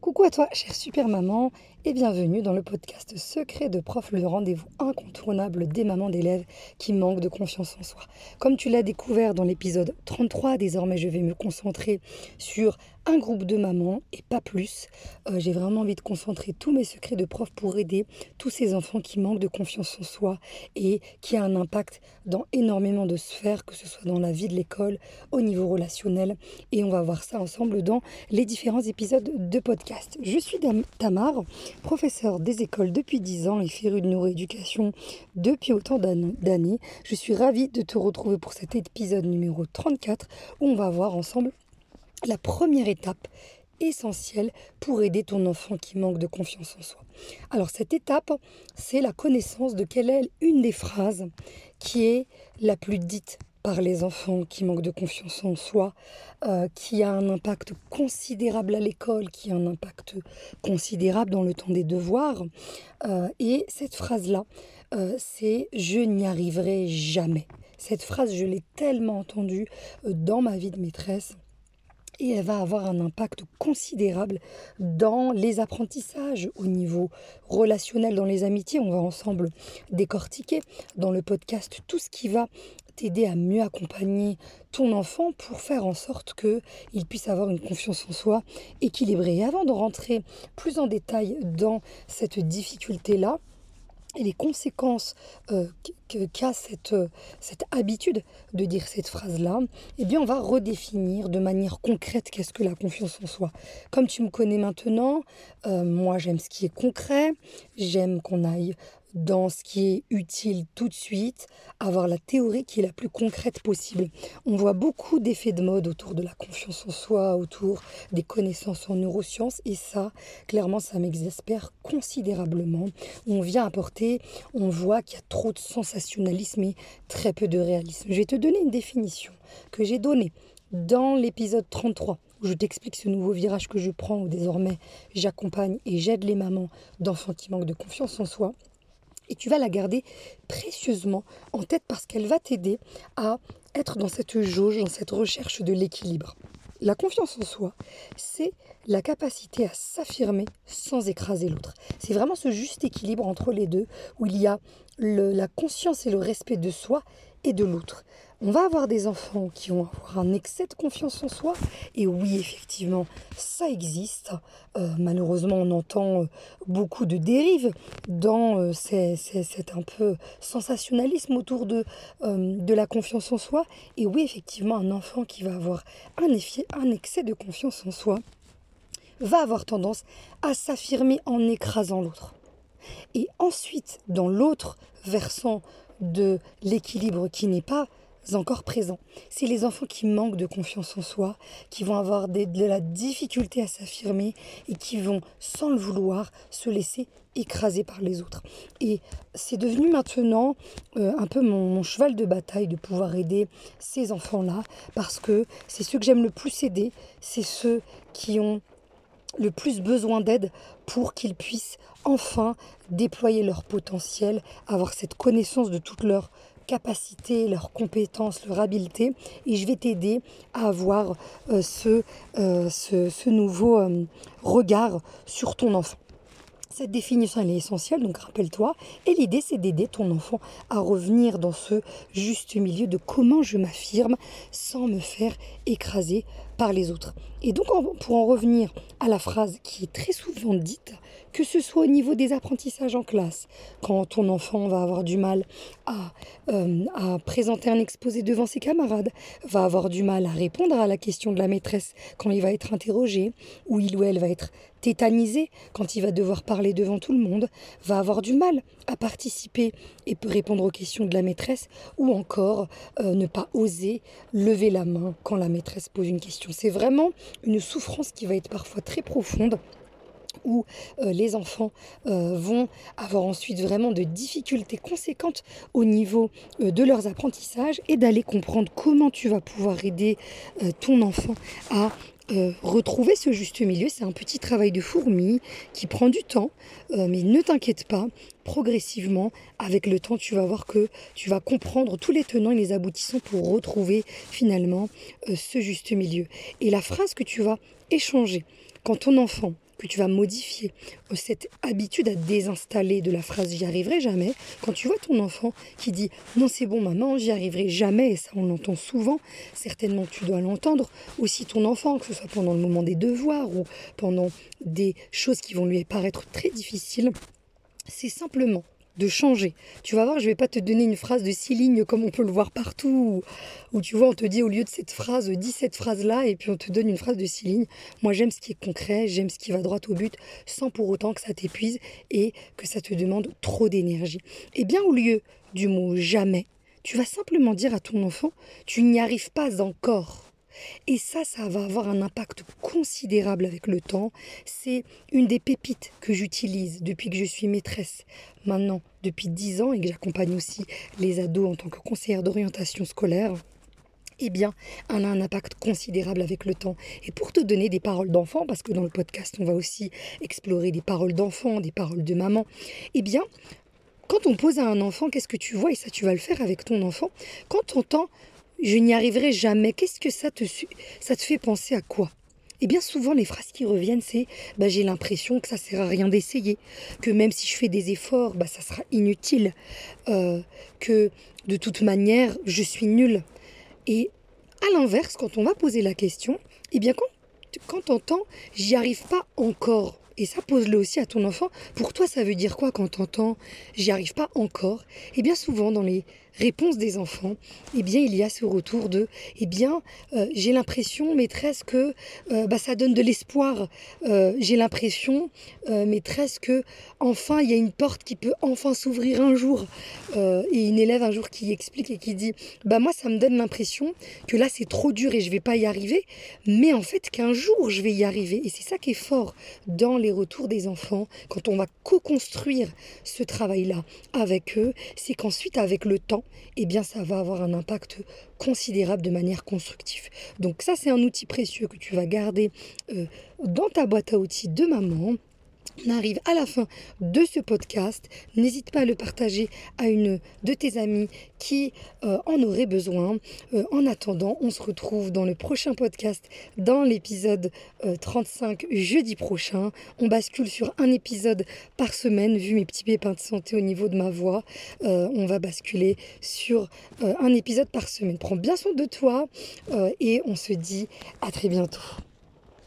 Coucou à toi, chère super maman, et bienvenue dans le podcast Secret de prof, le rendez-vous incontournable des mamans d'élèves qui manquent de confiance en soi. Comme tu l'as découvert dans l'épisode 33, désormais je vais me concentrer sur un groupe de mamans et pas plus. Euh, j'ai vraiment envie de concentrer tous mes secrets de prof pour aider tous ces enfants qui manquent de confiance en soi et qui a un impact dans énormément de sphères, que ce soit dans la vie de l'école, au niveau relationnel. Et on va voir ça ensemble dans les différents épisodes de podcast. Je suis Tamar, professeure des écoles depuis 10 ans et férue de neuroéducation depuis autant d'années. Je suis ravie de te retrouver pour cet épisode numéro 34 où on va voir ensemble la première étape essentielle pour aider ton enfant qui manque de confiance en soi. Alors cette étape, c'est la connaissance de quelle est une des phrases qui est la plus dite par les enfants qui manquent de confiance en soi, euh, qui a un impact considérable à l'école, qui a un impact considérable dans le temps des devoirs. Euh, et cette phrase-là, euh, c'est ⁇ je n'y arriverai jamais ⁇ Cette phrase, je l'ai tellement entendue dans ma vie de maîtresse et elle va avoir un impact considérable dans les apprentissages au niveau relationnel, dans les amitiés. On va ensemble décortiquer dans le podcast tout ce qui va t'aider à mieux accompagner ton enfant pour faire en sorte qu'il puisse avoir une confiance en soi équilibrée. Et avant de rentrer plus en détail dans cette difficulté-là, et les conséquences euh, qu'a cette, euh, cette habitude de dire cette phrase-là, eh bien, on va redéfinir de manière concrète qu'est-ce que la confiance en soi. Comme tu me connais maintenant, euh, moi, j'aime ce qui est concret, j'aime qu'on aille dans ce qui est utile tout de suite, avoir la théorie qui est la plus concrète possible. On voit beaucoup d'effets de mode autour de la confiance en soi, autour des connaissances en neurosciences, et ça, clairement, ça m'exaspère considérablement. On vient apporter, on voit qu'il y a trop de sensationnalisme et très peu de réalisme. Je vais te donner une définition que j'ai donnée dans l'épisode 33 où je t'explique ce nouveau virage que je prends, où désormais j'accompagne et j'aide les mamans d'enfants qui manquent de confiance en soi. Et tu vas la garder précieusement en tête parce qu'elle va t'aider à être dans cette jauge, dans cette recherche de l'équilibre. La confiance en soi, c'est la capacité à s'affirmer sans écraser l'autre. C'est vraiment ce juste équilibre entre les deux où il y a la conscience et le respect de soi et de l'autre. On va avoir des enfants qui vont avoir un excès de confiance en soi. Et oui, effectivement, ça existe. Euh, malheureusement, on entend euh, beaucoup de dérives dans euh, cet un peu sensationnalisme autour de, de la confiance en soi. Et oui, effectivement, un enfant qui va avoir un, effet, un excès de confiance en soi va avoir tendance à s'affirmer en écrasant l'autre. Et ensuite, dans l'autre versant de l'équilibre qui n'est pas encore présents. C'est les enfants qui manquent de confiance en soi, qui vont avoir de la difficulté à s'affirmer et qui vont, sans le vouloir, se laisser écraser par les autres. Et c'est devenu maintenant euh, un peu mon, cheval de bataille de pouvoir aider ces enfants-là, parce que c'est ceux que j'aime le plus aider, c'est ceux qui ont le plus besoin d'aide pour qu'ils puissent enfin déployer leur potentiel, avoir cette connaissance de toutes leurs capacités, leurs compétences, leur habileté. Et je vais t'aider à avoir euh, ce, euh, ce, nouveau euh, regard sur ton enfant. Cette définition, est essentielle, donc rappelle-toi. Et l'idée, c'est d'aider ton enfant à revenir dans ce juste milieu de comment je m'affirme sans me faire écraser par les autres. Et donc, pour en revenir à la phrase qui est très souvent dite, que ce soit au niveau des apprentissages en classe, quand ton enfant va avoir du mal à, euh, à, présenter un exposé devant ses camarades, va avoir du mal à répondre à la question de la maîtresse quand il va être interrogé, ou il ou elle va être tétanisé quand il va devoir parler devant tout le monde, va avoir du mal à participer et peut répondre aux questions de la maîtresse, ou encore euh, ne pas oser lever la main quand la maîtresse pose une question. C'est vraiment une souffrance qui va être parfois très profonde où euh, les enfants euh, vont avoir ensuite vraiment de difficultés conséquentes au niveau euh, de leurs apprentissages et d'aller comprendre comment tu vas pouvoir aider ton enfant à retrouver ce juste milieu. C'est un petit travail de fourmi qui prend du temps, mais ne t'inquiète pas, progressivement, avec le temps, tu vas voir que tu vas comprendre tous les tenants et les aboutissants pour retrouver finalement ce juste milieu. Et la phrase que tu vas échanger quand ton enfant que tu vas modifier cette habitude à désinstaller de la phrase j'y arriverai jamais. Quand tu vois ton enfant qui dit non c'est bon maman, j'y arriverai jamais, et ça on l'entend souvent, certainement tu dois l'entendre, aussi ton enfant, que ce soit pendant le moment des devoirs ou pendant des choses qui vont lui paraître très difficiles, c'est simplement de changer. Tu vas voir, je vais pas te donner une phrase de six lignes comme on peut le voir partout, où, tu vois, on te dit au lieu de cette phrase, dis cette phrase-là, et puis on te donne une phrase de six lignes. Moi, j'aime ce qui est concret, j'aime ce qui va droit au but, sans pour autant que ça t'épuise et que ça te demande trop d'énergie. Et bien, au lieu du mot jamais, tu vas simplement dire à ton enfant, tu n'y arrives pas encore. Et ça, ça va avoir un impact considérable avec le temps. C'est une des pépites que j'utilise depuis que je suis maîtresse maintenant depuis 10 ans et que j'accompagne aussi les ados en tant que conseillère d'orientation scolaire eh bien, elle a un impact considérable avec le temps. Et pour te donner des paroles d'enfant, parce que dans le podcast, on va aussi explorer des paroles d'enfant, des paroles de maman, eh bien, quand on pose à un enfant, qu'est-ce que tu vois? Et ça, tu vas le faire avec ton enfant. Quand tu entends je n'y arriverai jamais. Qu'est-ce que ça te, ça te fait penser à quoi? Et bien souvent, les phrases qui reviennent, c'est bah, j'ai l'impression que ça sert à rien d'essayer, que même si je fais des efforts, bah, ça sera inutile, euh, que de toute manière, je suis nulle. Et à l'inverse, quand on va poser la question, et bien quand, quand entend j'y arrive pas encore, et ça pose-le aussi à ton enfant, pour toi ça veut dire quoi quand tu entends j'y arrive pas encore? Et bien souvent dans les réponse des enfants, eh bien, il y a ce retour de, eh bien, euh, j'ai l'impression, maîtresse, que euh, bah, ça donne de l'espoir. Euh, j'ai l'impression, maîtresse, que enfin, il y a une porte qui peut enfin s'ouvrir un jour. et une élève un jour qui explique et qui dit, bah moi, ça me donne l'impression que là, c'est trop dur et je vais pas y arriver, mais en fait, qu'un jour, je vais y arriver. Et c'est ça qui est fort dans les retours des enfants, quand on va co-construire ce travail-là avec eux, c'est qu'ensuite, avec le temps, eh bien ça va avoir un impact considérable de manière constructive. Donc ça c'est un outil précieux que tu vas garder euh, dans ta boîte à outils de maman on arrive à la fin de ce podcast. N'hésite pas à le partager à une de tes amies qui euh, en aurait besoin. Euh, en attendant, on se retrouve dans le prochain podcast, dans l'épisode 35 euh, jeudi prochain. On bascule sur un épisode par semaine, vu mes petits pépins de santé au niveau de ma voix. on va basculer sur un épisode par semaine. Prends bien soin de toi et on se dit à très bientôt.